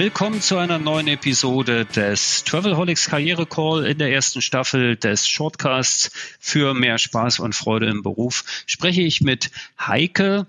Willkommen zu einer neuen Episode des Travelholics Karriere Call in der ersten Staffel des Shortcasts für mehr Spaß und Freude im Beruf. Spreche ich mit Heike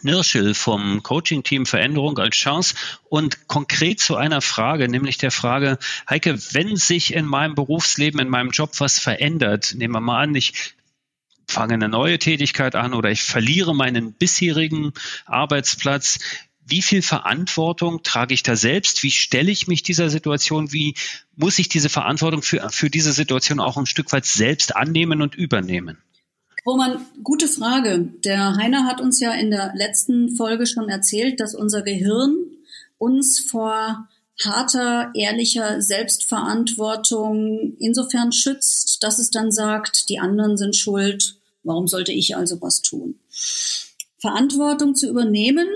Nirschel vom Coaching-Team Veränderung als Chance und konkret zu einer Frage, nämlich der Frage, Heike, wenn sich in meinem Berufsleben, in meinem Job was verändert, nehmen wir mal an, ich fange eine neue Tätigkeit an oder ich verliere meinen bisherigen Arbeitsplatz, wie viel Verantwortung trage ich da selbst? Wie stelle ich mich dieser Situation? Wie muss ich diese Verantwortung für, für diese Situation auch ein Stück weit selbst annehmen und übernehmen? Roman, gute Frage. Der Heiner hat uns ja in der letzten Folge schon erzählt, dass unser Gehirn uns vor harter, ehrlicher Selbstverantwortung insofern schützt, dass es dann sagt, die anderen sind schuld, warum sollte ich also was tun? Verantwortung zu übernehmen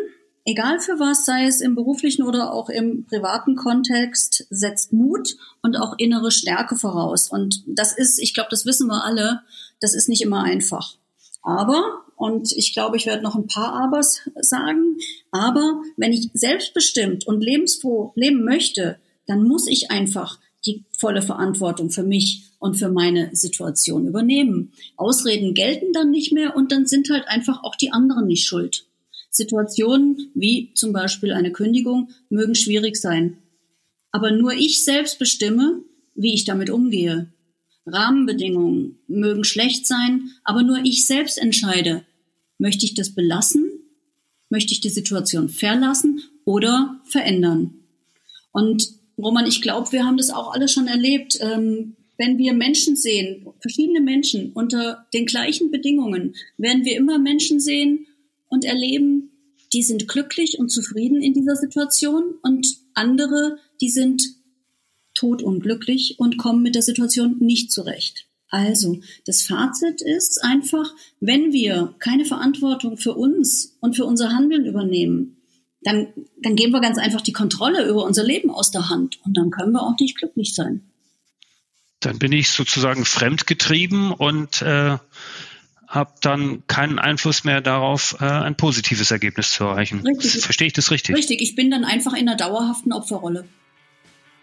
egal für was, sei es im beruflichen oder auch im privaten Kontext, setzt Mut und auch innere Stärke voraus. Und das ist, ich glaube, das wissen wir alle, das ist nicht immer einfach. Aber, und ich glaube, ich werde noch ein paar Abers sagen, aber wenn ich selbstbestimmt und lebensfroh leben möchte, dann muss ich einfach die volle Verantwortung für mich und für meine Situation übernehmen. Ausreden gelten dann nicht mehr und dann sind halt einfach auch die anderen nicht schuld. Situationen wie zum Beispiel eine Kündigung mögen schwierig sein. Aber nur ich selbst bestimme, wie ich damit umgehe. Rahmenbedingungen mögen schlecht sein, aber nur ich selbst entscheide, möchte ich das belassen, möchte ich die Situation verlassen oder verändern. Und Roman, ich glaube, wir haben das auch alle schon erlebt. Ähm, wenn wir Menschen sehen, verschiedene Menschen unter den gleichen Bedingungen, werden wir immer Menschen sehen und erleben, die sind glücklich und zufrieden in dieser Situation und andere, die sind todunglücklich und kommen mit der Situation nicht zurecht. Also, das Fazit ist einfach, wenn wir keine Verantwortung für uns und für unser Handeln übernehmen, dann, dann geben wir ganz einfach die Kontrolle über unser Leben aus der Hand und dann können wir auch nicht glücklich sein. Dann bin ich sozusagen fremdgetrieben und äh, habe dann keinen Einfluss mehr darauf, äh, ein positives Ergebnis zu erreichen. Richtig. Verstehe ich das richtig? Richtig, ich bin dann einfach in einer dauerhaften Opferrolle.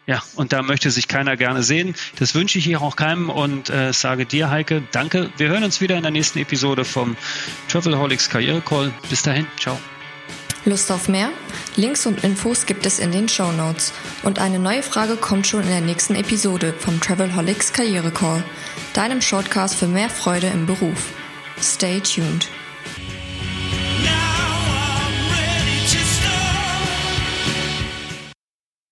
Ja, und da möchte sich keiner gerne sehen. Das wünsche ich hier auch keinem und äh, sage dir, Heike, danke. Wir hören uns wieder in der nächsten Episode vom Travelholics Karriere Call. Bis dahin, ciao. Lust auf mehr? Links und Infos gibt es in den Show Notes. Und eine neue Frage kommt schon in der nächsten Episode vom Travelholics Karriere Call, deinem Shortcast für mehr Freude im Beruf. Stay tuned.